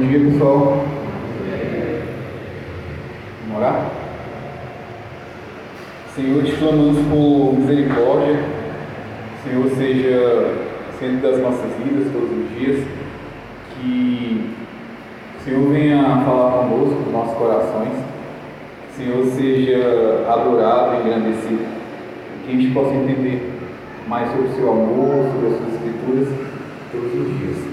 Dia, pessoal. Vamos orar? Senhor, te clamamos por misericórdia. Senhor, seja centro das nossas vidas todos os dias. Que o Senhor venha falar conosco, nos nossos corações. Que o Senhor seja adorado e engrandecido. Que a gente possa entender mais sobre o seu amor, sobre as suas escrituras todos os dias.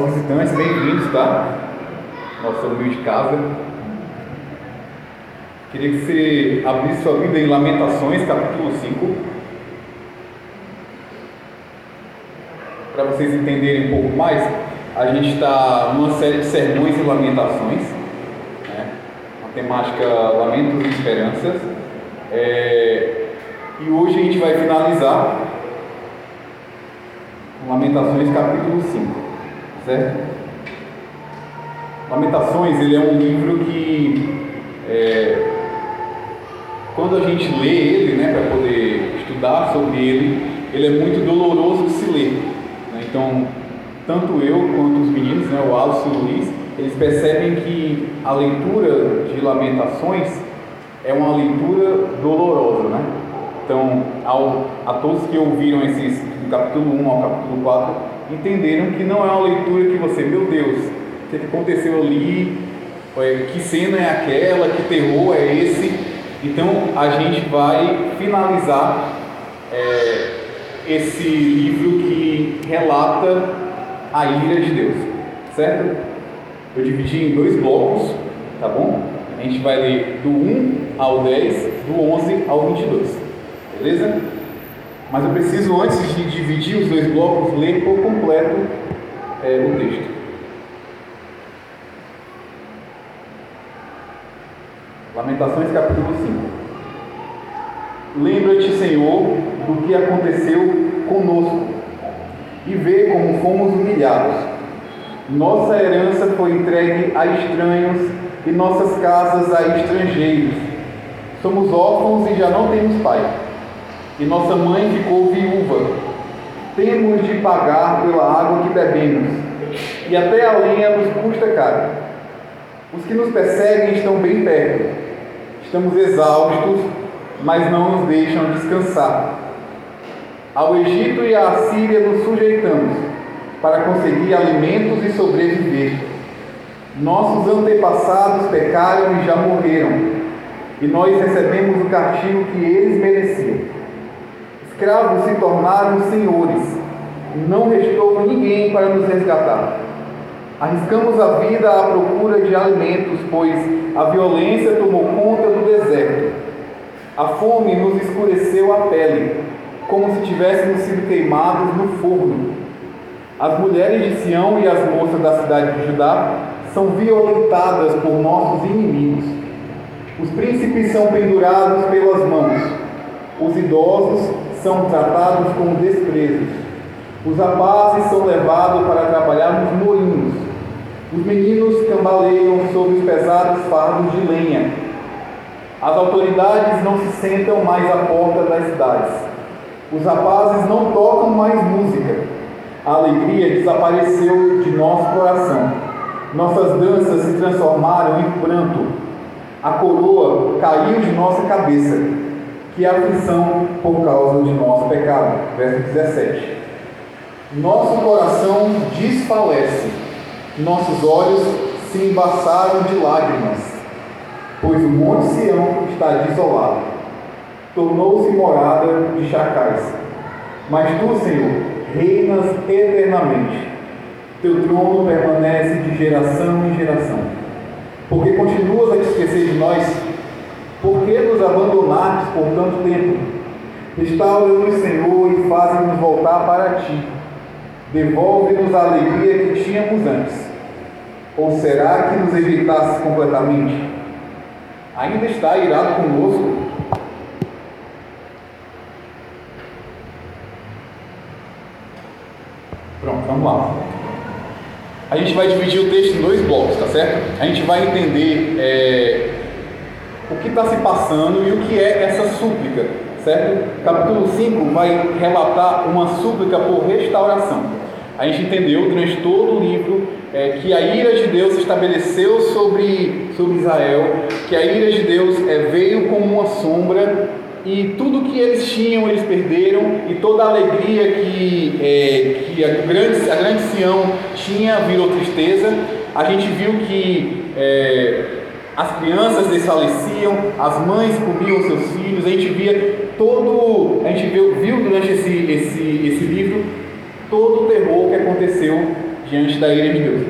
Aos visitantes, bem-vindos, tá? Nossa humilde casa. Queria que você abrisse sua Bíblia em Lamentações, capítulo 5. Para vocês entenderem um pouco mais, a gente está numa série de sermões e lamentações, né? uma temática Lamentos e Esperanças. É... E hoje a gente vai finalizar Lamentações capítulo 5. Certo? Lamentações, ele é um livro que, é, quando a gente lê ele, né, para poder estudar sobre ele, ele é muito doloroso de se ler. Né? Então, tanto eu quanto os meninos, né, o Alisson e o Luiz, eles percebem que a leitura de Lamentações é uma leitura dolorosa, né? Então, ao, a todos que ouviram esses, do capítulo 1 ao capítulo 4, entenderam que não é uma leitura que você, meu Deus, o que aconteceu ali, que cena é aquela, que terror é esse. Então a gente vai finalizar é, esse livro que relata a ira de Deus, certo? Eu dividi em dois blocos, tá bom? A gente vai ler do 1 ao 10, do 11 ao 22, beleza? Mas eu preciso, antes de dividir os dois blocos, ler por completo é, o texto. Lamentações capítulo 5. Lembra-te, Senhor, do que aconteceu conosco e vê como fomos humilhados. Nossa herança foi entregue a estranhos e nossas casas a estrangeiros. Somos órfãos e já não temos pai e nossa mãe ficou viúva. Temos de pagar pela água que bebemos, e até a lenha nos custa caro. Os que nos perseguem estão bem perto. Estamos exaustos, mas não nos deixam descansar. Ao Egito e à Síria nos sujeitamos para conseguir alimentos e sobreviver. Nossos antepassados pecaram e já morreram, e nós recebemos o castigo que eles mereciam escravos se tornaram senhores, não restou ninguém para nos resgatar. Arriscamos a vida à procura de alimentos, pois a violência tomou conta do deserto. A fome nos escureceu a pele, como se tivéssemos sido queimados no forno. As mulheres de Sião e as moças da cidade de Judá são violentadas por nossos inimigos. Os príncipes são pendurados pelas mãos. Os idosos são tratados com desprezo. Os rapazes são levados para trabalhar nos moinhos. Os meninos cambaleiam sob os pesados fardos de lenha. As autoridades não se sentam mais à porta das cidades. Os rapazes não tocam mais música. A alegria desapareceu de nosso coração. Nossas danças se transformaram em pranto. A coroa caiu de nossa cabeça que é aflição por causa de nosso pecado. Verso 17. Nosso coração desfalece, nossos olhos se embaçaram de lágrimas, pois o Monte Sião está desolado, tornou-se morada de chacais. Mas tu, Senhor, reinas eternamente, teu trono permanece de geração em geração. Porque continuas a te esquecer de nós, por que nos abandonastes por tanto tempo? Restaura-nos, Senhor, e faz-nos voltar para ti. Devolve-nos a alegria que tínhamos antes. Ou será que nos evitasse completamente? Ainda está irado conosco? Pronto, vamos lá. A gente vai dividir o texto em dois blocos, tá certo? A gente vai entender é, o que está se passando e o que é essa súplica, certo? Capítulo 5 vai relatar uma súplica por restauração. A gente entendeu durante todo o livro é, que a ira de Deus se estabeleceu sobre, sobre Israel, que a ira de Deus é, veio como uma sombra e tudo que eles tinham eles perderam e toda a alegria que, é, que a, grande, a grande Sião tinha virou tristeza. A gente viu que é, as crianças desfaleciam, as mães comiam seus filhos, a gente via todo, a gente viu, viu durante esse, esse, esse livro todo o terror que aconteceu diante da ira de Deus.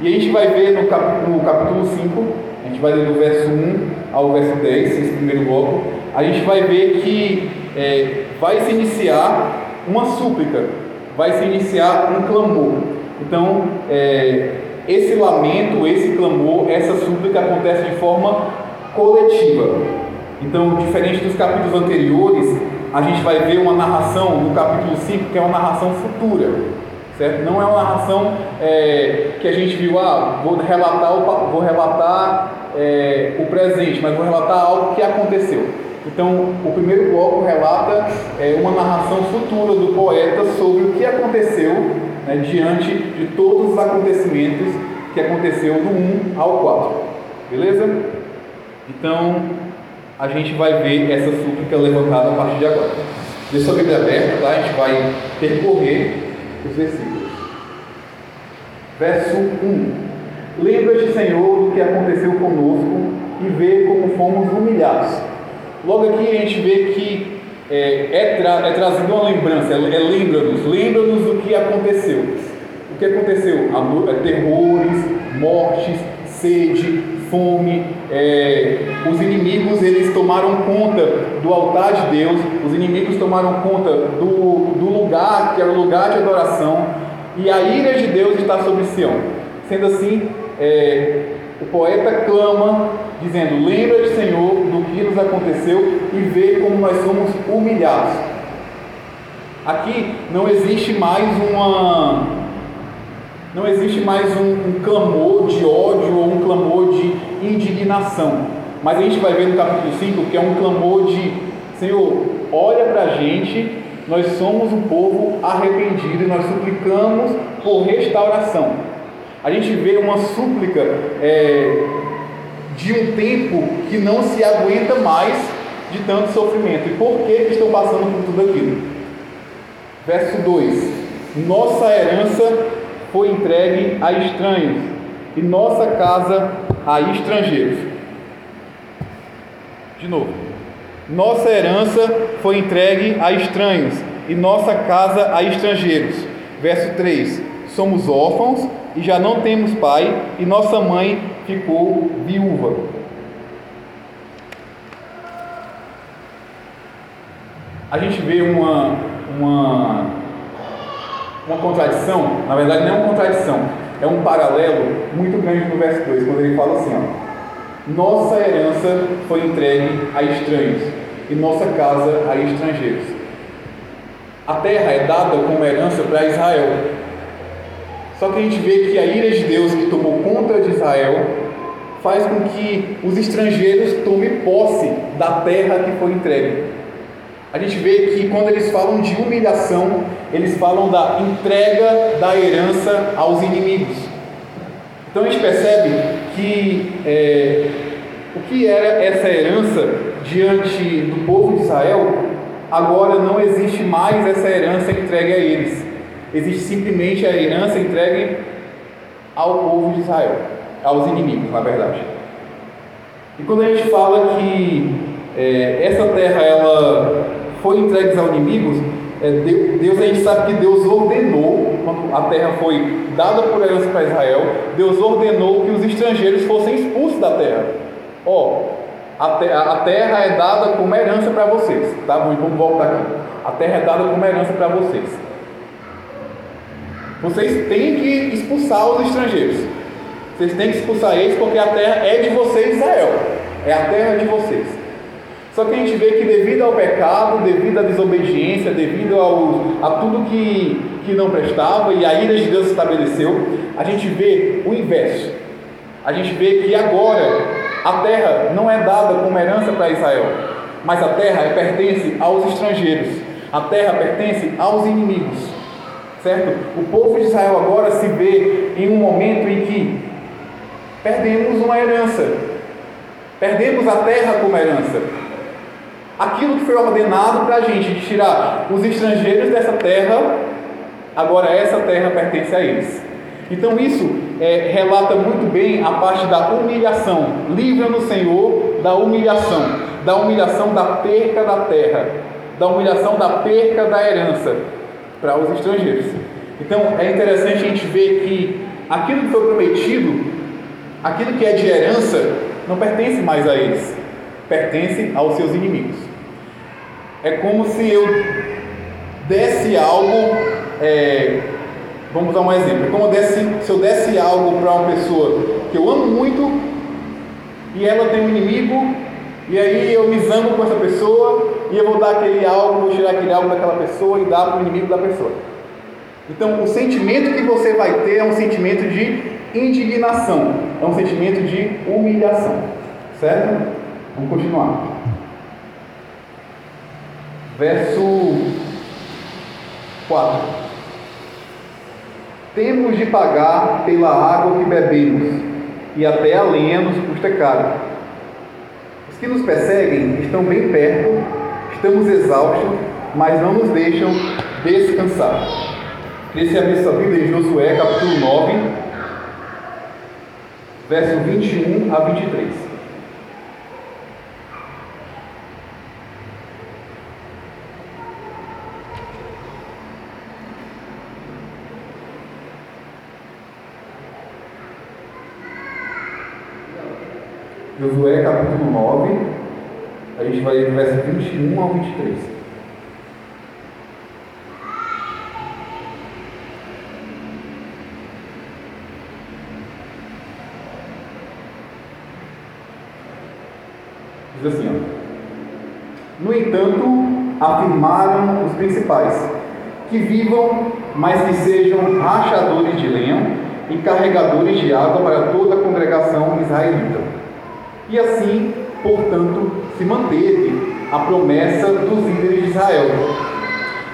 E a gente vai ver no, cap, no capítulo 5, a gente vai ler do verso 1 ao verso 10, esse primeiro bloco, a gente vai ver que é, vai se iniciar uma súplica, vai se iniciar um clamor. Então, é, esse lamento, esse clamor, essa súplica acontece de forma coletiva. Então, diferente dos capítulos anteriores, a gente vai ver uma narração no capítulo 5 que é uma narração futura. Certo? Não é uma narração é, que a gente viu, ah, vou relatar, vou relatar é, o presente, mas vou relatar algo que aconteceu. Então, o primeiro bloco relata é, uma narração futura do poeta sobre o que aconteceu né, diante de todos os acontecimentos que aconteceu do 1 ao 4. Beleza? Então, a gente vai ver essa súplica levantada a partir de agora. Deixa a Bíblia aberta, tá? A gente vai percorrer os versículos. Verso 1. Lembra-te, Senhor, do que aconteceu conosco e vê como fomos humilhados. Logo aqui a gente vê que é, é, tra é trazido uma lembrança, é, é lembra-nos, lembra-nos do que aconteceu. O que aconteceu? É, terrores, mortes, sede, fome. É, os inimigos eles tomaram conta do altar de Deus, os inimigos tomaram conta do, do lugar que era o lugar de adoração, e a ira de Deus está sobre Sião. Sendo assim, é, o poeta clama, dizendo: Lembra-te, Senhor, do que nos aconteceu e vê como nós somos humilhados. Aqui não existe mais uma. Não existe mais um, um clamor de ódio ou um clamor de indignação. Mas a gente vai ver no capítulo 5 que é um clamor de Senhor, olha para a gente, nós somos um povo arrependido e nós suplicamos por restauração. A gente vê uma súplica é, de um tempo que não se aguenta mais de tanto sofrimento. E por que, estão passando por tudo aquilo? Verso 2: Nossa herança foi entregue a estranhos, e nossa casa a estrangeiros. De novo. Nossa herança foi entregue a estranhos, e nossa casa a estrangeiros. Verso 3: Somos órfãos e já não temos pai, e nossa mãe ficou viúva. A gente vê uma, uma, uma contradição, na verdade não é uma contradição, é um paralelo muito grande no verso 2, quando ele fala assim: ó, Nossa herança foi entregue a estranhos, e nossa casa a estrangeiros. A terra é dada como herança para Israel, só que a gente vê que a ira de Deus que tomou conta de Israel faz com que os estrangeiros tomem posse da terra que foi entregue. A gente vê que quando eles falam de humilhação, eles falam da entrega da herança aos inimigos. Então a gente percebe que é, o que era essa herança diante do povo de Israel, agora não existe mais essa herança entregue a eles. Existe simplesmente a herança entregue ao povo de Israel, aos inimigos, na verdade. E quando a gente fala que é, essa terra ela foi entregue aos inimigos, é, Deus, a gente sabe que Deus ordenou, quando a terra foi dada por herança para Israel, Deus ordenou que os estrangeiros fossem expulsos da terra. Ó, a, te, a terra é dada como herança para vocês, tá? Vamos voltar aqui. A terra é dada como herança para vocês. Vocês têm que expulsar os estrangeiros. Vocês têm que expulsar eles porque a terra é de vocês, Israel. É a terra de vocês. Só que a gente vê que devido ao pecado, devido à desobediência, devido ao, a tudo que, que não prestava e a ira de Deus estabeleceu, a gente vê o inverso. A gente vê que agora a terra não é dada como herança para Israel, mas a terra pertence aos estrangeiros, a terra pertence aos inimigos, certo? O povo de Israel agora se vê em um momento em que perdemos uma herança, perdemos a terra como herança. Aquilo que foi ordenado para a gente de tirar os estrangeiros dessa terra, agora essa terra pertence a eles. Então isso é, relata muito bem a parte da humilhação. Livra-nos, Senhor, da humilhação, da humilhação da perca da terra, da humilhação da perca da herança para os estrangeiros. Então é interessante a gente ver que aquilo que foi prometido, aquilo que é de herança, não pertence mais a eles, pertence aos seus inimigos. É como se eu desse algo. É, Vamos dar um exemplo. Como eu desse, se eu desse algo para uma pessoa que eu amo muito e ela tem um inimigo, e aí eu me zango com essa pessoa e eu vou dar aquele algo, vou tirar aquele algo daquela pessoa e dar para o inimigo da pessoa. Então, o sentimento que você vai ter é um sentimento de indignação, é um sentimento de humilhação. Certo? Vamos continuar. Verso 4 temos de pagar pela água que bebemos, e até a lenha nos custa caro. Que nos perseguem estão bem perto, estamos exaustos, mas não nos deixam descansar. Esse é a sua Bíblia em Josué, capítulo 9, verso 21 a 23. Josué capítulo 9, a gente vai do verso 21 ao 23. Diz assim, ó. No entanto, afirmaram os principais, que vivam, mas que sejam rachadores de lenha e carregadores de água para toda a congregação israelita e assim, portanto, se manteve a promessa dos líderes de Israel.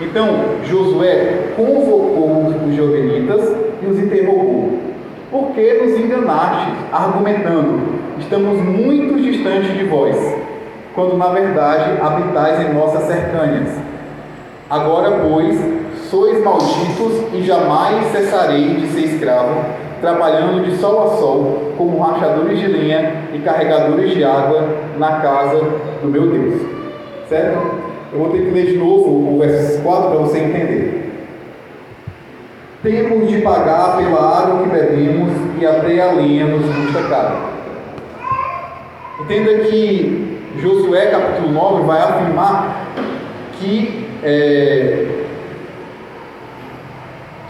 Então, Josué convocou os jovenitas e os interrogou: Por que nos enganastes, argumentando, estamos muito distantes de vós, quando na verdade habitais em nossas cercâneas? Agora, pois, sois malditos e jamais cessareis de ser escravo trabalhando de sol a sol como rachadores de lenha e carregadores de água na casa do meu Deus. Certo? Eu vou ter que ler de novo o verso 4 para você entender. Temos de pagar pela água que bebemos e até a lenha nos custa caro. Entenda que Josué capítulo 9 vai afirmar que, é,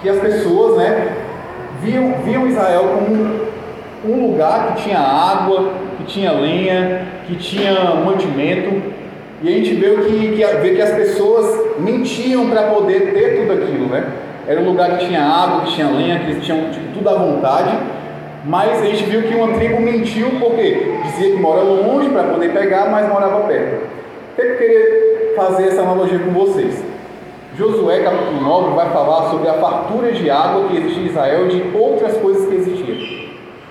que as pessoas, né, viam, viam Israel como um lugar que tinha água, que tinha lenha, que tinha mantimento. E a gente vê que, que, vê que as pessoas mentiam para poder ter tudo aquilo, né? Era um lugar que tinha água, que tinha lenha, que eles tinham tipo, tudo à vontade. Mas a gente viu que uma tribo mentiu porque dizia que mora longe para poder pegar, mas morava perto. Eu queria fazer essa analogia com vocês. Josué capítulo 9 vai falar sobre a fartura de água que existia em Israel e de outras coisas que existiam.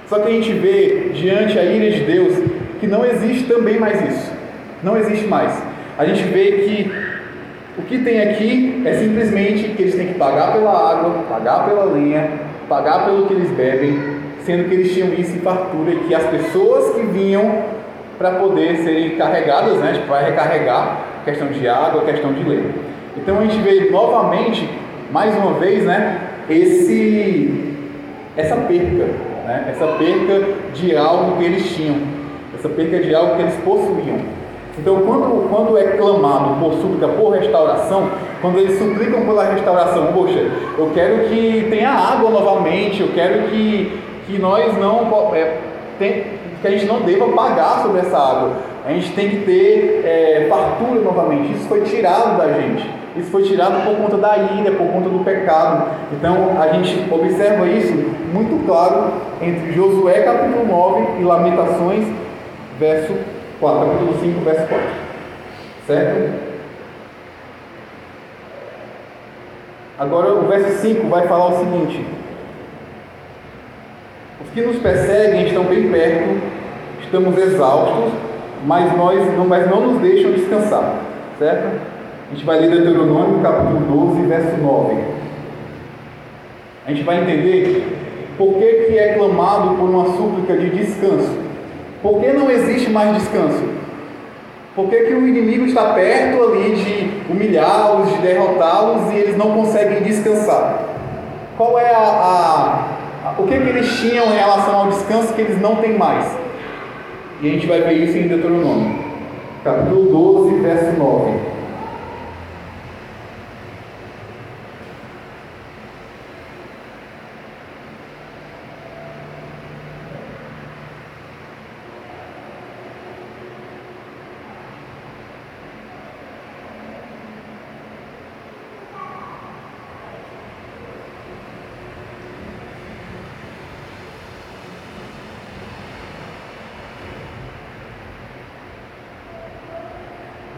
Só que a gente vê diante a ira de Deus que não existe também mais isso. Não existe mais. A gente vê que o que tem aqui é simplesmente que eles têm que pagar pela água, pagar pela lenha, pagar pelo que eles bebem, sendo que eles tinham isso em fartura e que as pessoas que vinham para poder serem carregadas, né, para recarregar, questão de água, questão de lenha. Então a gente vê novamente, mais uma vez, né, esse, essa perca, né, essa perca de algo que eles tinham, essa perca de algo que eles possuíam. Então, quando, quando é clamado por súplica, por restauração, quando eles suplicam pela restauração, poxa, eu quero que tenha água novamente, eu quero que, que nós não. É, que a gente não deva pagar sobre essa água. A gente tem que ter é, fartura novamente. Isso foi tirado da gente. Isso foi tirado por conta da ira, por conta do pecado. Então a gente observa isso muito claro entre Josué capítulo 9 e Lamentações verso 4, capítulo 5, verso 4. Certo? Agora o verso 5 vai falar o seguinte: Os que nos perseguem estão bem perto, estamos exaustos, mas, nós, não, mas não nos deixam descansar. Certo? A gente vai ler Deuteronômio capítulo 12, verso 9. A gente vai entender por que, que é clamado por uma súplica de descanso. Por que não existe mais descanso? Por que, que o inimigo está perto ali de humilhá-los, de derrotá-los e eles não conseguem descansar? Qual é a, a, o que, que eles tinham em relação ao descanso que eles não têm mais? E a gente vai ver isso em Deuteronômio, capítulo 12, verso 9.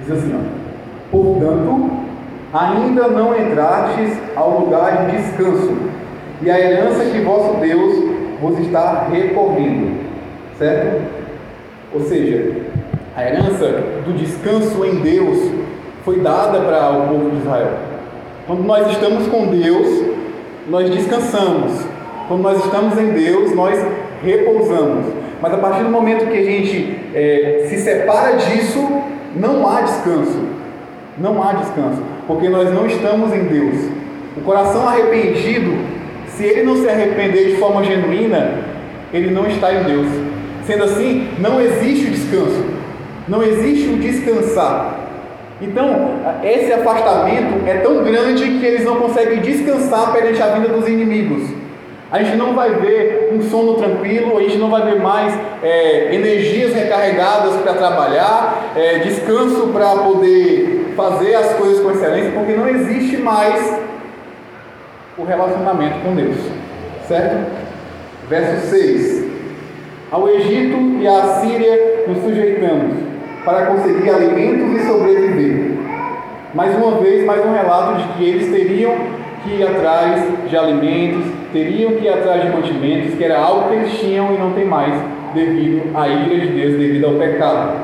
Diz assim, ó, portanto, ainda não entrastes ao lugar de descanso, e a herança que vosso Deus vos está recorrendo. Certo? Ou seja, a herança do descanso em Deus foi dada para o povo de Israel. Quando nós estamos com Deus, nós descansamos. Quando nós estamos em Deus, nós repousamos. Mas a partir do momento que a gente é, se separa disso, não há descanso. Não há descanso, porque nós não estamos em Deus. O coração arrependido, se ele não se arrepender de forma genuína, ele não está em Deus. Sendo assim, não existe o descanso, não existe o descansar. Então, esse afastamento é tão grande que eles não conseguem descansar perante a vida dos inimigos. A gente não vai ver um sono tranquilo, a gente não vai ver mais é, energias recarregadas para trabalhar, é, descanso para poder fazer as coisas com excelência, porque não existe mais o relacionamento com Deus. Certo? Verso 6: Ao Egito e à Síria nos sujeitamos, para conseguir alimentos e sobreviver. Mais uma vez, mais um relato de que eles teriam que ir atrás de alimentos, teriam que ir atrás de mantimentos, que era algo que eles tinham e não tem mais, devido à ira de Deus, devido ao pecado.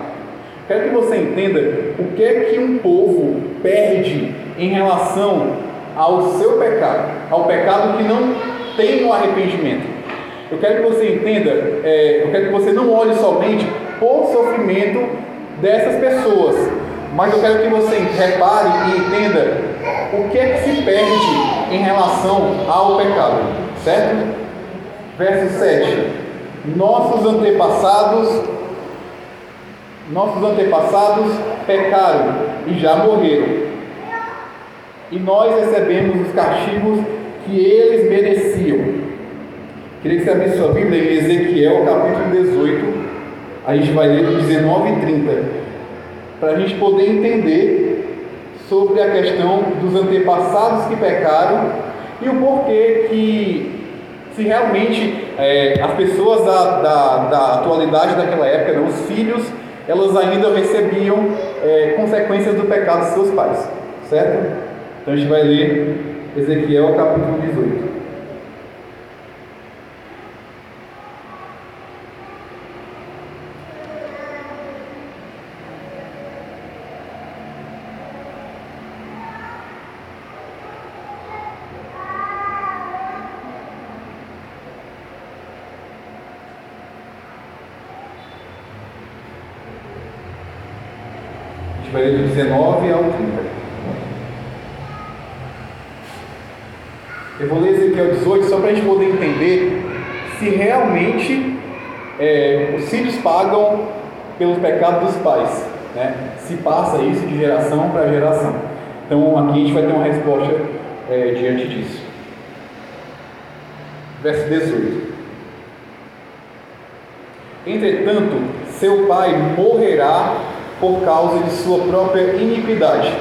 Quero que você entenda o que é que um povo perde em relação ao seu pecado, ao pecado que não tem o arrependimento. Eu quero que você entenda, é, eu quero que você não olhe somente por sofrimento dessas pessoas, mas eu quero que você repare e entenda o que é que se perde em relação ao pecado, certo? Verso 7. Nossos antepassados, nossos antepassados pecaram e já morreram. E nós recebemos os castigos que eles mereciam. Queria que você abrisse sua Bíblia em Ezequiel, capítulo 18. A gente vai ler 19 e 30 para a gente poder entender sobre a questão dos antepassados que pecaram e o porquê que, se realmente é, as pessoas da, da, da, atualidade daquela época, não, os filhos, elas ainda recebiam é, consequências do pecado de seus pais, certo? Então a gente vai ler Ezequiel capítulo 18. Vai do 19 ao 30. Eu vou ler Ezequiel 18 só para a gente poder entender se realmente é, os filhos pagam pelos pecados dos pais. Né? Se passa isso de geração para geração. Então aqui a gente vai ter uma resposta é, diante disso. Verso 18. Entretanto, seu pai morrerá por causa de sua própria iniquidade.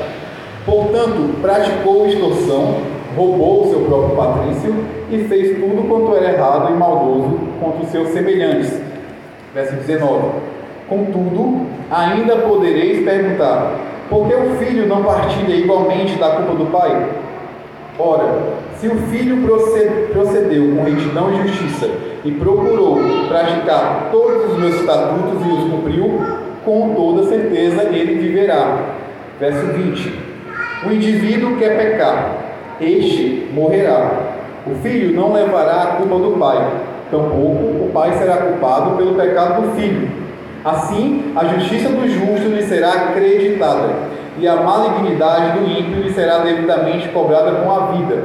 Portanto, praticou extorsão, roubou o seu próprio patrício e fez tudo quanto era errado e maldoso contra os seus semelhantes. Verso 19. Contudo, ainda podereis perguntar: por que o filho não partilha igualmente da culpa do pai? Ora, se o filho procedeu com retidão e justiça e procurou praticar todos os meus estatutos e os cumpriu, com toda certeza ele viverá. Verso 20: O indivíduo quer pecar, este morrerá. O filho não levará a culpa do pai, tampouco o pai será culpado pelo pecado do filho. Assim, a justiça do justo lhe será acreditada, e a malignidade do ímpio lhe será devidamente cobrada com a vida.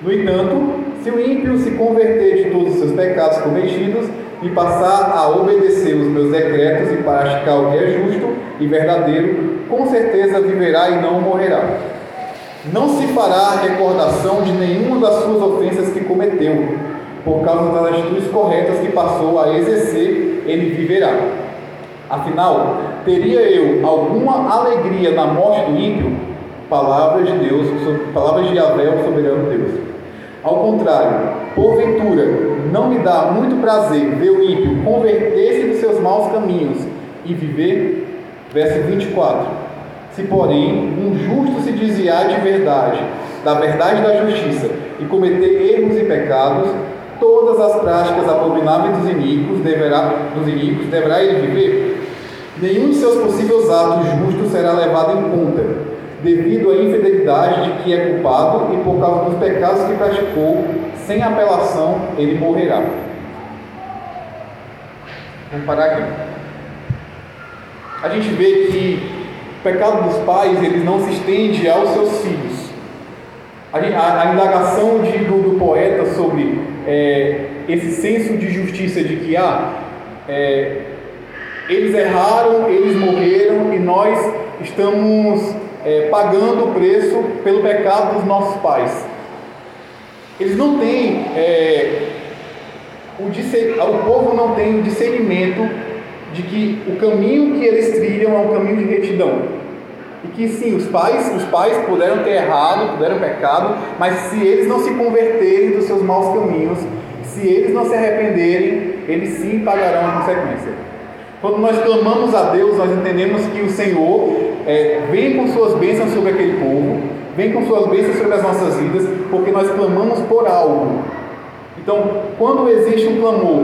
No entanto, se o ímpio se converter de todos os seus pecados cometidos e passar a obedecer os meus decretos e praticar o que é justo e verdadeiro, com certeza viverá e não morrerá. Não se fará recordação de nenhuma das suas ofensas que cometeu, por causa das atitudes corretas que passou a exercer, ele viverá. Afinal, teria eu alguma alegria na morte do ímpio? Palavras de Deus, palavras de Yahvé, o soberano Deus. Ao contrário, porventura, não me dá muito prazer ver o ímpio converter-se dos seus maus caminhos e viver? Verso 24. Se, porém, um justo se desviar de verdade, da verdade da justiça, e cometer erros e pecados, todas as práticas abomináveis dos inimigos deverá, dos inimigos deverá ele viver? Nenhum de seus possíveis atos justos será levado em conta, devido à infidelidade de que é culpado e por causa dos pecados que praticou, sem apelação, ele morrerá. Vamos parar aqui. A gente vê que o pecado dos pais eles não se estende aos seus filhos. A, a, a indagação de, do, do, poeta sobre é, esse senso de justiça de que há ah, é, eles erraram, eles morreram e nós estamos é, pagando o preço pelo pecado dos nossos pais. Eles não têm, é, o, o povo não tem o discernimento de que o caminho que eles trilham é um caminho de retidão. E que sim, os pais, os pais puderam ter errado, puderam pecado, mas se eles não se converterem dos seus maus caminhos, se eles não se arrependerem, eles sim pagarão a consequência. Quando nós clamamos a Deus, nós entendemos que o Senhor é, vem com suas bênçãos sobre aquele povo, vem com suas bênçãos sobre as nossas vidas, porque nós clamamos por algo. Então, quando existe um clamor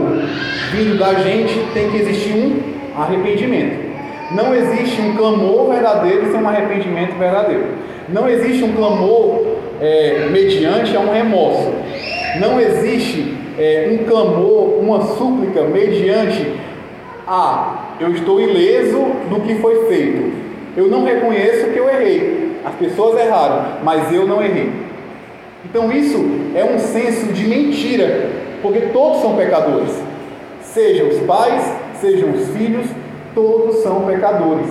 vindo da gente, tem que existir um arrependimento. Não existe um clamor verdadeiro sem um arrependimento verdadeiro. Não existe um clamor é, mediante a um remorso. Não existe é, um clamor, uma súplica mediante ah, eu estou ileso do que foi feito. Eu não reconheço que eu errei. As pessoas erraram, mas eu não errei. Então isso é um senso de mentira, porque todos são pecadores. Sejam os pais, sejam os filhos, todos são pecadores.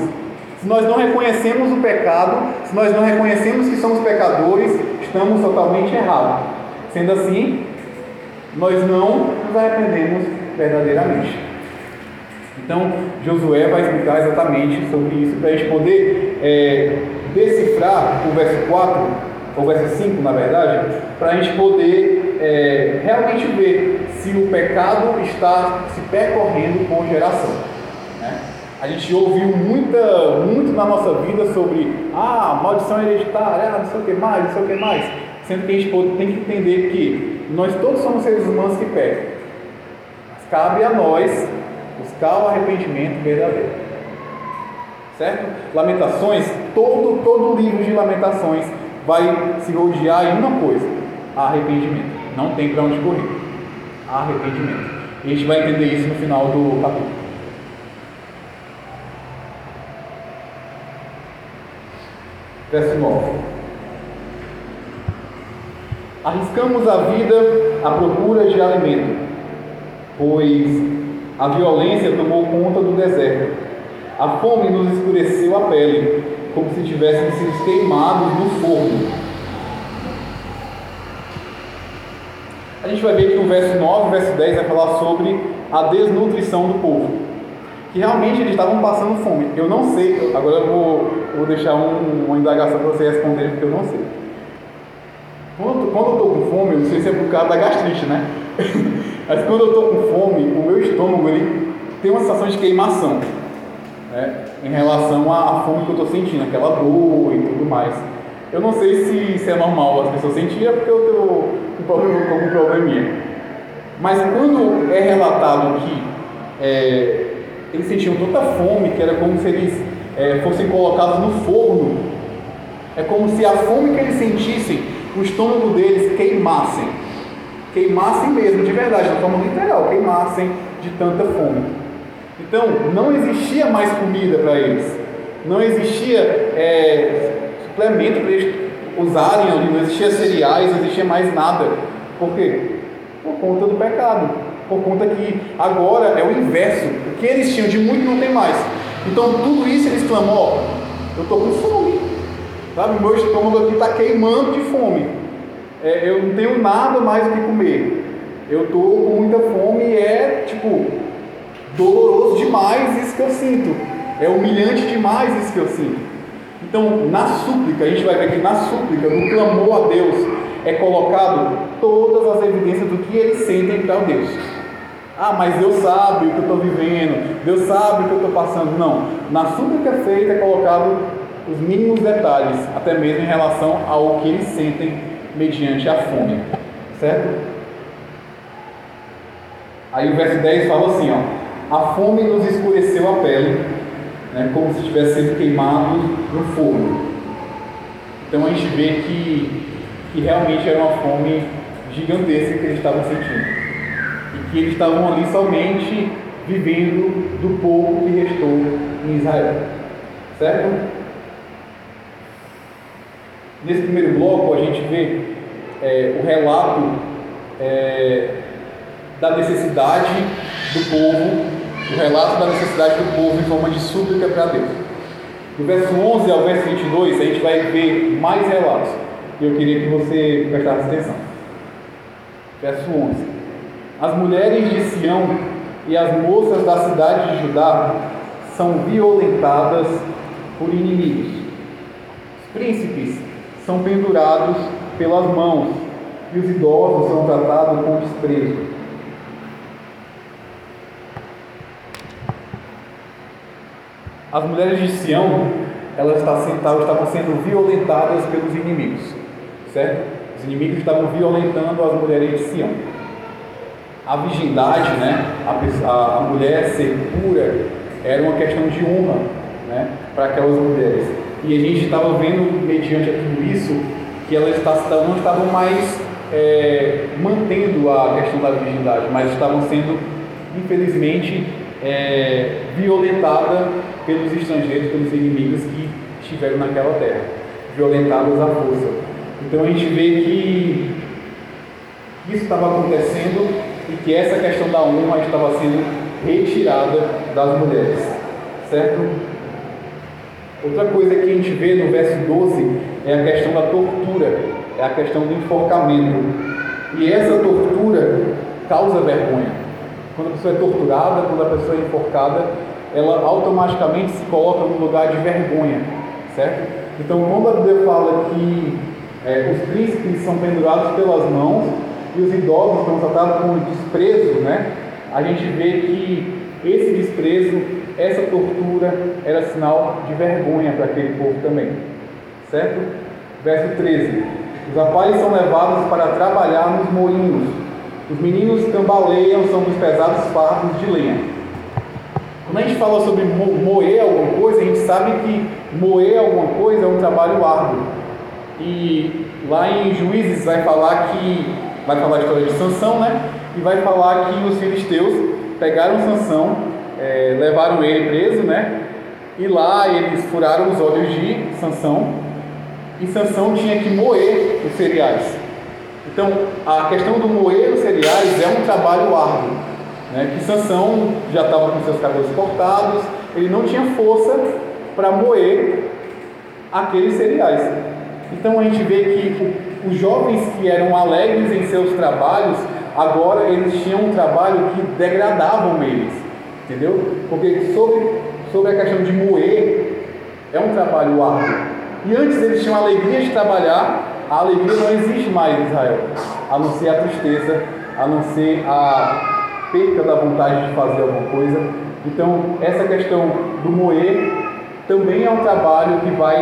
Se nós não reconhecemos o pecado, se nós não reconhecemos que somos pecadores, estamos totalmente errados. Sendo assim, nós não nos arrependemos verdadeiramente. Então, Josué vai explicar exatamente sobre isso para a gente poder é, decifrar o verso 4, ou verso 5, na verdade, para a gente poder é, realmente ver se o pecado está se percorrendo por geração. Né? A gente ouviu muita, muito na nossa vida sobre ah, maldição hereditária, ah, não sei o que mais, não sei o que mais. Sendo que a gente tem que entender que nós todos somos seres humanos que pecam. Mas cabe a nós buscar o arrependimento verdadeiro. Certo? Lamentações, todo, todo livro de Lamentações vai se rodear em uma coisa: arrependimento. Não tem para onde correr. Arrependimento. E a gente vai entender isso no final do capítulo. Verso 9. Arriscamos a vida à procura de alimento, pois a violência tomou conta do deserto. A fome nos escureceu a pele, como se tivéssemos sido queimados no forno. A gente vai ver que no verso 9 verso 10 vai falar sobre a desnutrição do povo. Que realmente eles estavam passando fome. Eu não sei, agora eu vou, vou deixar um, uma indagação para você responder, porque eu não sei. Quando, quando eu estou com fome, eu não sei se é por causa da gastrite, né? Mas quando eu estou com fome, o meu estômago ele tem uma sensação de queimação. né, em relação à fome que eu estou sentindo, aquela dor e tudo mais. Eu não sei se, é normal as pessoas sentirem, é porque eu estou com algum probleminha. Mas quando é relatado que é, eles sentiam tanta fome que era como se eles é, fossem colocados no forno, é como se a fome que eles sentissem, o estômago deles queimassem. Queimassem mesmo, de verdade, de forma literal, queimassem de tanta fome. Então, não existia mais comida para eles. Não existia é, suplemento para eles usarem ali, não existia cereais, não existia mais nada. Por quê? Por conta do pecado. Por conta que agora é o inverso. O que eles tinham de muito não tem mais. Então tudo isso eles clamam, ó, eu estou com fome. Sabe, meu estômago aqui está queimando de fome. É, eu não tenho nada mais o que comer. Eu estou com muita fome e é tipo doloroso demais isso que eu sinto. É humilhante demais isso que eu sinto. Então, na súplica, a gente vai ver que na súplica, no clamor a Deus, é colocado todas as evidências do que eles sentem para Deus. Ah, mas Deus sabe o que eu estou vivendo, Deus sabe o que eu estou passando. Não. Na súplica feita é colocado os mínimos detalhes, até mesmo em relação ao que eles sentem mediante a fome. Certo? Aí o verso 10 fala assim: ó, A fome nos escureceu a pele, né, como se tivesse sido queimado no forno. Então a gente vê que, que realmente era uma fome gigantesca que eles estavam sentindo que eles estavam ali somente vivendo do pouco que restou em Israel. Certo? Nesse primeiro bloco, a gente vê é, o relato é, da necessidade do povo, o relato da necessidade do povo em forma de súplica para Deus. Do verso 11 ao verso 22, a gente vai ver mais relatos. E eu queria que você prestasse atenção. Verso 11. As mulheres de Sião e as moças da cidade de Judá são violentadas por inimigos. Os príncipes são pendurados pelas mãos e os idosos são tratados com desprezo. As mulheres de Sião, elas estavam sendo violentadas pelos inimigos, certo? Os inimigos estavam violentando as mulheres de Sião a virgindade, né, a, a, a mulher ser pura, era uma questão de honra né, para aquelas mulheres. E a gente estava vendo, mediante tudo isso, que elas não estavam mais é, mantendo a questão da virgindade, mas estavam sendo, infelizmente, é, violentadas pelos estrangeiros, pelos inimigos que estiveram naquela terra, violentadas à força. Então a gente vê que isso estava acontecendo e que essa questão da honra estava sendo retirada das mulheres, certo? Outra coisa que a gente vê no verso 12 é a questão da tortura, é a questão do enforcamento. E essa tortura causa vergonha. Quando a pessoa é torturada, quando a pessoa é enforcada, ela automaticamente se coloca no lugar de vergonha, certo? Então, quando a Bíblia fala que é, os príncipes são pendurados pelas mãos, e os idosos estão tratados com desprezo, né? A gente vê que esse desprezo, essa tortura era sinal de vergonha para aquele povo também. Certo? Verso 13. Os rapazes são levados para trabalhar nos moinhos. Os meninos cambaleiam são os pesados fardos de lenha. Quando a gente fala sobre moer alguma coisa, a gente sabe que moer alguma coisa é um trabalho árduo. E lá em Juízes vai falar que vai falar a história de Sansão, né? E vai falar que os filisteus pegaram Sansão, é, levaram ele preso, né? E lá eles furaram os olhos de Sansão e Sansão tinha que moer os cereais. Então, a questão do moer os cereais é um trabalho árduo, né? Que Sansão já estava com seus cabelos cortados, ele não tinha força para moer aqueles cereais. Então a gente vê que os jovens que eram alegres em seus trabalhos, agora eles tinham um trabalho que degradavam eles, entendeu? Porque sobre, sobre a questão de moer, é um trabalho árduo. E antes eles tinham a alegria de trabalhar, a alegria não existe mais em Israel, a não ser a tristeza, a não ser a perca da vontade de fazer alguma coisa. Então, essa questão do moer também é um trabalho que vai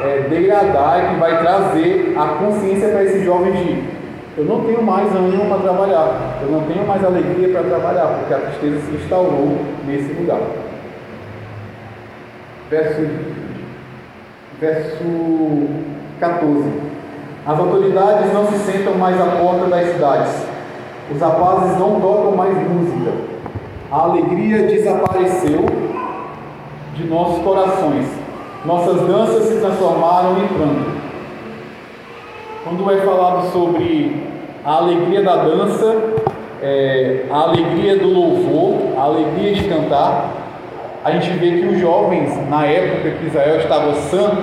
é, degradar e que vai trazer a consciência para esses jovens de eu não tenho mais ânimo para trabalhar, eu não tenho mais alegria para trabalhar, porque a tristeza se instaurou nesse lugar. Verso, verso 14. As autoridades não se sentam mais à porta das cidades, os rapazes não tocam mais música, a alegria desapareceu de nossos corações. Nossas danças se transformaram em pranto. Quando é falado sobre a alegria da dança, é, a alegria do louvor, a alegria de cantar, a gente vê que os jovens, na época que Israel estava santo,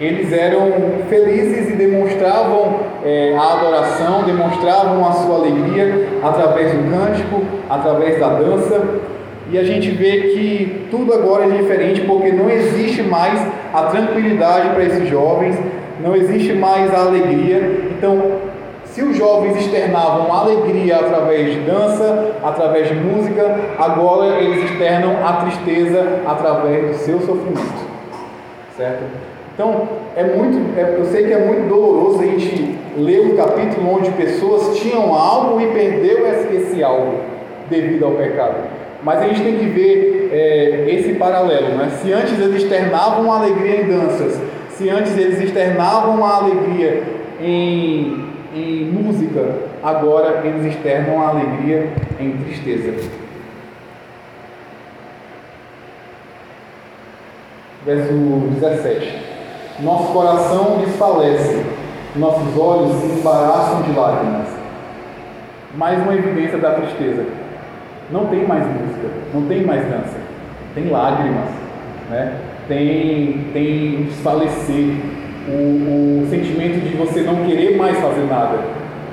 eles eram felizes e demonstravam é, a adoração, demonstravam a sua alegria através do cântico, através da dança. E a gente vê que tudo agora é diferente porque não existe mais a tranquilidade para esses jovens, não existe mais a alegria. Então, se os jovens externavam alegria através de dança, através de música, agora eles externam a tristeza através do seu sofrimento. Certo? Então, é muito, é, eu sei que é muito doloroso a gente ler um capítulo onde pessoas tinham algo e perdeu esse, esse algo devido ao pecado. Mas a gente tem que ver é, esse paralelo, né? Se antes eles externavam alegria em danças, se antes eles externavam a alegria em, em música, agora eles externam a alegria em tristeza. Verso 17. Nosso coração desfalece, nossos olhos se embaraçam de lágrimas. Mais uma evidência da tristeza. Não tem mais música, não tem mais dança, tem lágrimas, né? Tem, tem desfalecer, o, o sentimento de você não querer mais fazer nada.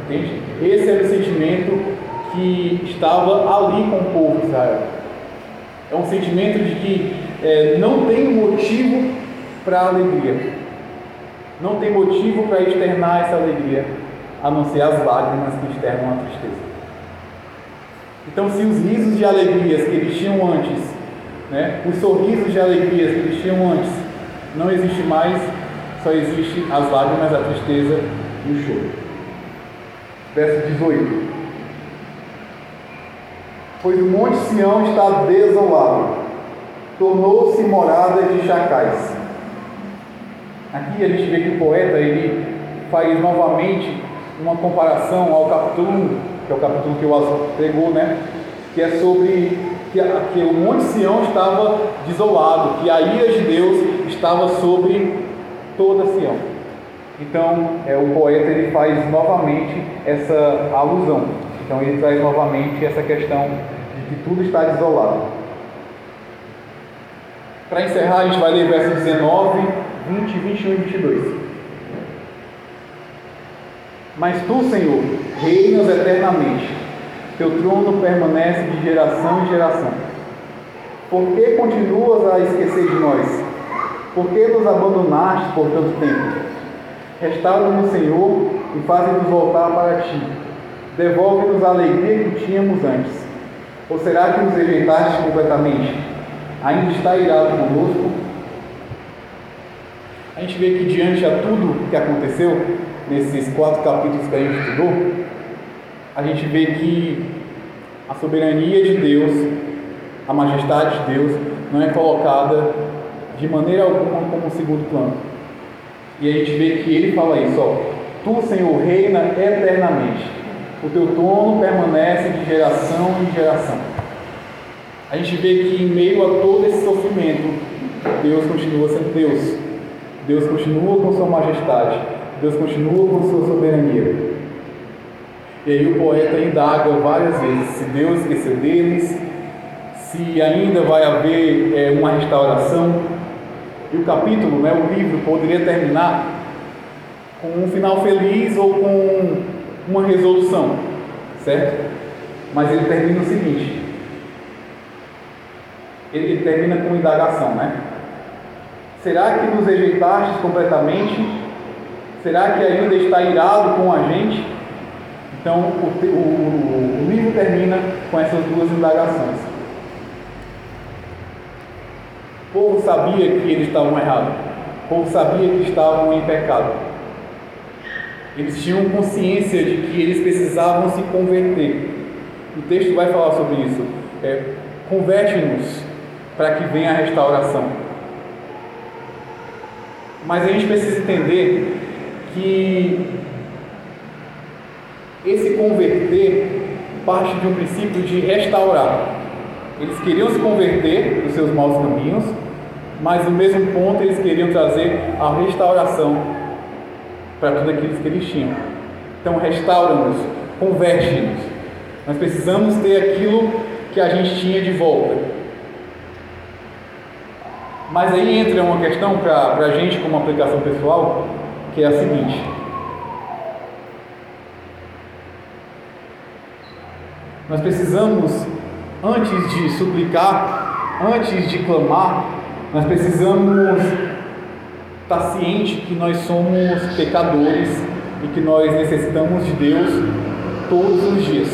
Entende? Esse era o sentimento que estava ali com o povo de Israel. É um sentimento de que é, não tem motivo para alegria. Não tem motivo para externar essa alegria, a não ser as lágrimas que externam a tristeza. Então, se os risos de alegrias que eles tinham antes, né, os sorrisos de alegrias que eles tinham antes, não existe mais, só existe as lágrimas, a tristeza e o choro. Verso 18. Pois o monte Sião está desolado, tornou-se morada de chacais Aqui a gente vê que o poeta ele faz novamente uma comparação ao capítulo 1, que é o capítulo que o Azul pegou, né? Que é sobre que, que o Monte Sião estava desolado, que a ira de Deus estava sobre toda Sião. Então, é, o poeta ele faz novamente essa alusão. Então, ele traz novamente essa questão de que tudo está desolado. Para encerrar, a gente vai ler verso 19 20, 21 e 22. Mas tu, Senhor, reinas eternamente, teu trono permanece de geração em geração. Por que continuas a esquecer de nós? Por que nos abandonaste por tanto tempo? Restaura-nos, Senhor, e faze-nos voltar para ti. Devolve-nos a alegria que tínhamos antes. Ou será que nos rejeitaste completamente? Ainda está irado conosco a gente vê que diante a tudo que aconteceu nesses quatro capítulos que a gente estudou, a gente vê que a soberania de Deus, a majestade de Deus, não é colocada de maneira alguma como segundo plano. E a gente vê que ele fala isso, ó, Tu, Senhor, reina eternamente. O teu trono permanece de geração em geração. A gente vê que em meio a todo esse sofrimento, Deus continua sendo Deus. Deus continua com sua majestade, Deus continua com sua soberania. E aí o poeta indaga várias vezes se Deus esqueceu deles, se ainda vai haver é, uma restauração. E o capítulo, né, o livro, poderia terminar com um final feliz ou com uma resolução, certo? Mas ele termina o seguinte: ele termina com indagação, né? Será que nos rejeitastes completamente? Será que ainda está irado com a gente? Então, o, o, o livro termina com essas duas indagações. O povo sabia que eles estavam errados. O povo sabia que estavam em pecado. Eles tinham consciência de que eles precisavam se converter. O texto vai falar sobre isso. É, Converte-nos para que venha a restauração. Mas a gente precisa entender que esse converter parte de um princípio de restaurar. Eles queriam se converter dos seus maus caminhos, mas no mesmo ponto eles queriam trazer a restauração para tudo aquilo que eles tinham. Então, restaura-nos, converte-nos. Nós precisamos ter aquilo que a gente tinha de volta. Mas aí entra uma questão para a gente, como aplicação pessoal, que é a seguinte: nós precisamos, antes de suplicar, antes de clamar, nós precisamos estar ciente que nós somos pecadores e que nós necessitamos de Deus todos os dias.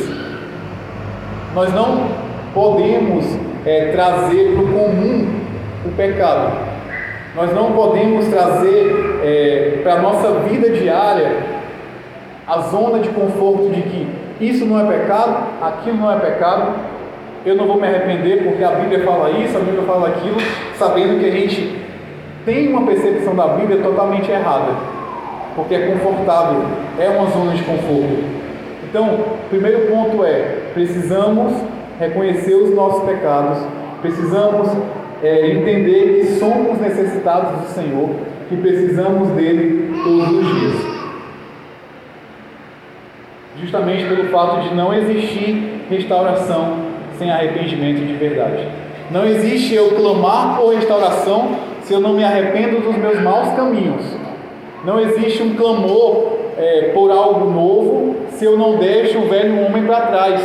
Nós não podemos é, trazer para o comum o pecado. Nós não podemos trazer é, para a nossa vida diária a zona de conforto de que isso não é pecado, aquilo não é pecado, eu não vou me arrepender porque a Bíblia fala isso, a Bíblia fala aquilo, sabendo que a gente tem uma percepção da Bíblia totalmente errada, porque é confortável, é uma zona de conforto. Então, o primeiro ponto é: precisamos reconhecer os nossos pecados, precisamos é, entender que somos necessitados do Senhor, que precisamos dele todos os dias. Justamente pelo fato de não existir restauração sem arrependimento de verdade. Não existe eu clamar por restauração se eu não me arrependo dos meus maus caminhos. Não existe um clamor é, por algo novo se eu não deixo o velho homem para trás.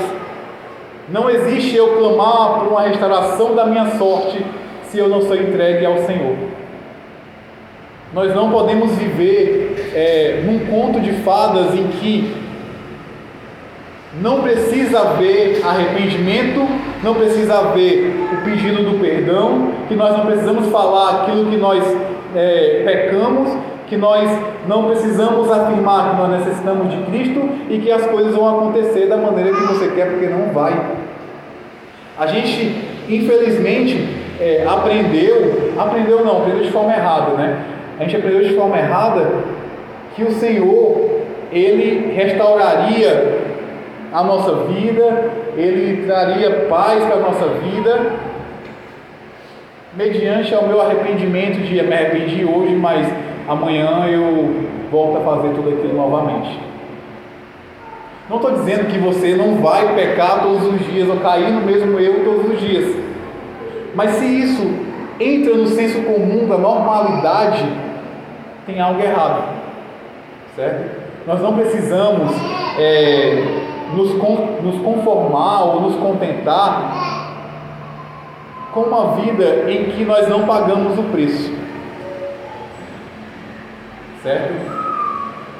Não existe eu clamar por uma restauração da minha sorte se eu não sou entregue ao Senhor. Nós não podemos viver é, num conto de fadas em que não precisa haver arrependimento, não precisa haver o pedido do perdão, que nós não precisamos falar aquilo que nós é, pecamos, que nós não precisamos afirmar que nós necessitamos de Cristo e que as coisas vão acontecer da maneira que você quer, porque não vai. A gente, infelizmente, é, aprendeu, aprendeu não, aprendeu de forma errada, né? A gente aprendeu de forma errada que o Senhor, Ele restauraria a nossa vida, Ele traria paz para a nossa vida, mediante ao meu arrependimento de me arrependi hoje, mas amanhã eu volto a fazer tudo aquilo novamente. Não estou dizendo que você não vai pecar todos os dias ou cair no mesmo erro todos os dias. Mas se isso entra no senso comum da normalidade, tem algo errado. Certo? Nós não precisamos é, nos, nos conformar ou nos contentar com uma vida em que nós não pagamos o preço. Certo?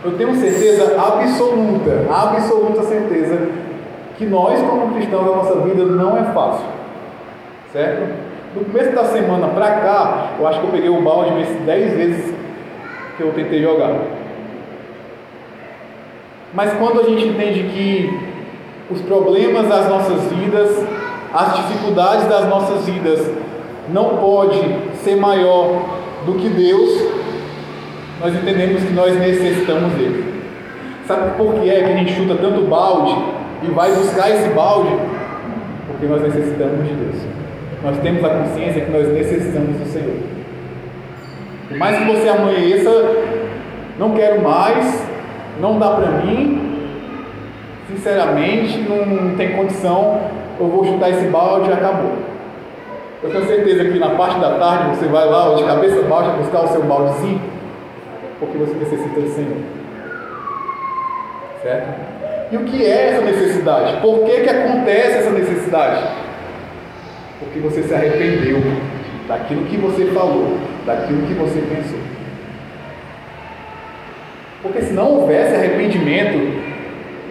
Eu tenho certeza absoluta, absoluta certeza, que nós, como cristãos, a nossa vida não é fácil. Certo? No começo da semana para cá, eu acho que eu peguei o balde umas 10 vezes que eu tentei jogar. Mas quando a gente entende que os problemas das nossas vidas, as dificuldades das nossas vidas não pode ser maior do que Deus, nós entendemos que nós necessitamos dele. Sabe por que é que a gente chuta tanto balde e vai buscar esse balde? Porque nós necessitamos de Deus. Nós temos a consciência que nós necessitamos do Senhor. Por mais que você amanheça, não quero mais, não dá para mim, sinceramente, não tem condição, eu vou chutar esse balde e acabou. Eu tenho certeza que na parte da tarde você vai lá, de cabeça baixa, buscar o seu baldezinho, porque você necessita do Senhor. Certo? E o que é essa necessidade? Por que, que acontece essa necessidade? Porque você se arrependeu daquilo que você falou, daquilo que você pensou. Porque se não houvesse arrependimento,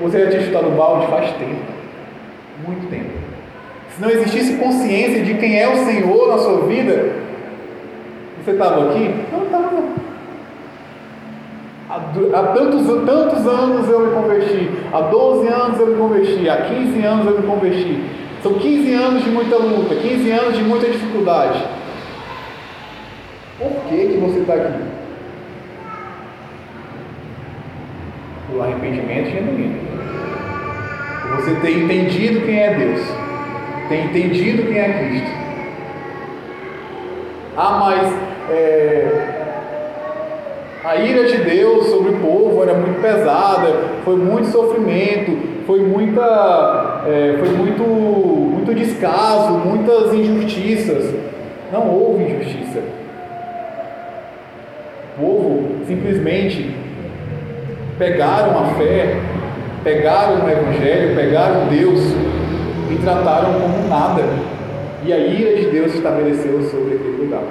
você já tinha chutado o balde faz tempo. Muito tempo. Se não existisse consciência de quem é o Senhor na sua vida, Você estava aqui? Não estava. Há, tantos, tantos anos eu me converti, há 12 anos eu me converti, há 15 anos eu me converti. São 15 anos de muita luta, 15 anos de muita dificuldade. Por que, que você está aqui? O arrependimento genuíno. Você tem entendido quem é Deus, tem entendido quem é Cristo. Ah, mas é, a ira de Deus sobre o povo era muito pesada, foi muito sofrimento, foi muita, é, foi muito, muito descaso, muitas injustiças. Não houve injustiça. O povo simplesmente pegaram a fé, pegaram o Evangelho, pegaram Deus e trataram como nada. E a ira de Deus estabeleceu sobre aquele lugar.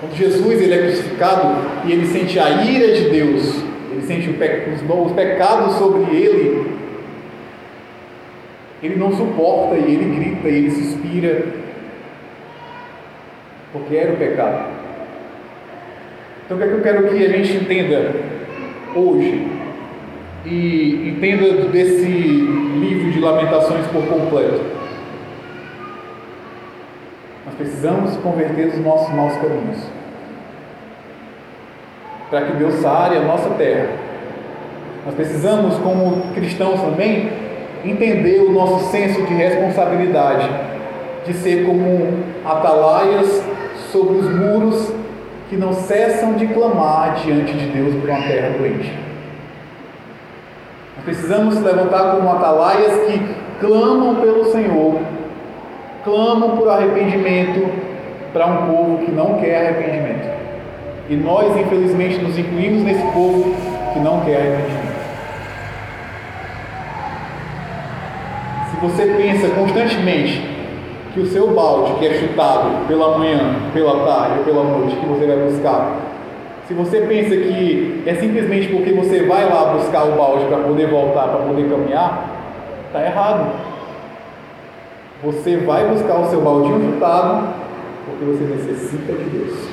Quando Jesus ele é crucificado e ele sente a ira de Deus, ele sente os, os pecados sobre ele, ele não suporta e ele grita e ele suspira, porque era o pecado. Então o que, é que eu quero que a gente entenda hoje e entenda desse livro de Lamentações por completo? Nós precisamos converter os nossos maus caminhos. Para que Deus sare a nossa terra. Nós precisamos, como cristãos também, entender o nosso senso de responsabilidade, de ser como atalaias sobre os muros que não cessam de clamar diante de Deus por uma terra doente. Nós precisamos se levantar como atalaias que clamam pelo Senhor clamam por arrependimento para um povo que não quer arrependimento. E nós, infelizmente, nos incluímos nesse povo que não quer arrependimento. Se você pensa constantemente que o seu balde, que é chutado pela manhã, pela tarde ou pela noite, que você vai buscar, se você pensa que é simplesmente porque você vai lá buscar o balde para poder voltar, para poder caminhar, está errado. Você vai buscar o seu baldinho chutado porque você necessita de Deus.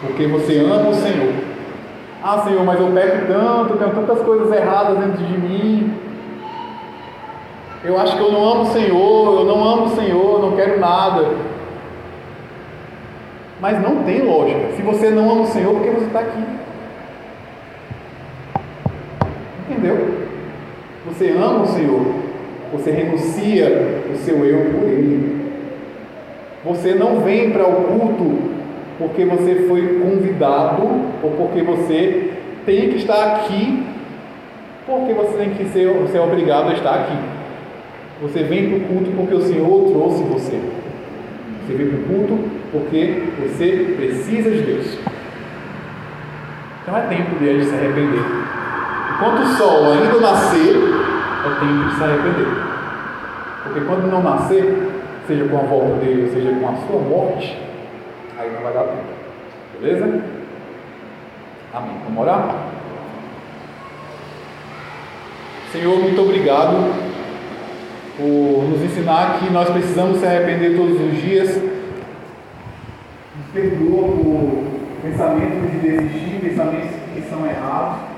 Porque você ama o Senhor. Ah, Senhor, mas eu peco tanto, tenho tantas coisas erradas dentro de mim. Eu acho que eu não amo o Senhor, eu não amo o Senhor, não quero nada. Mas não tem lógica. Se você não ama o Senhor, por que você está aqui? Entendeu? Você ama o Senhor, você renuncia o seu eu por ele. Você não vem para o culto porque você foi convidado ou porque você tem que estar aqui, porque você tem que ser, é obrigado a estar aqui. Você vem para o culto porque o Senhor trouxe você. Você vem para o culto porque você precisa de Deus. Então é tempo dele de se arrepender. Enquanto o sol ainda nascer, é tempo de se arrepender. Porque quando não nascer, seja com a volta dele, seja com a sua morte, aí não vai dar tempo. Beleza? Amém. Vamos orar? Senhor, muito obrigado por nos ensinar que nós precisamos se arrepender todos os dias. Nos perdoa por pensamentos de desistir, pensamentos que são errados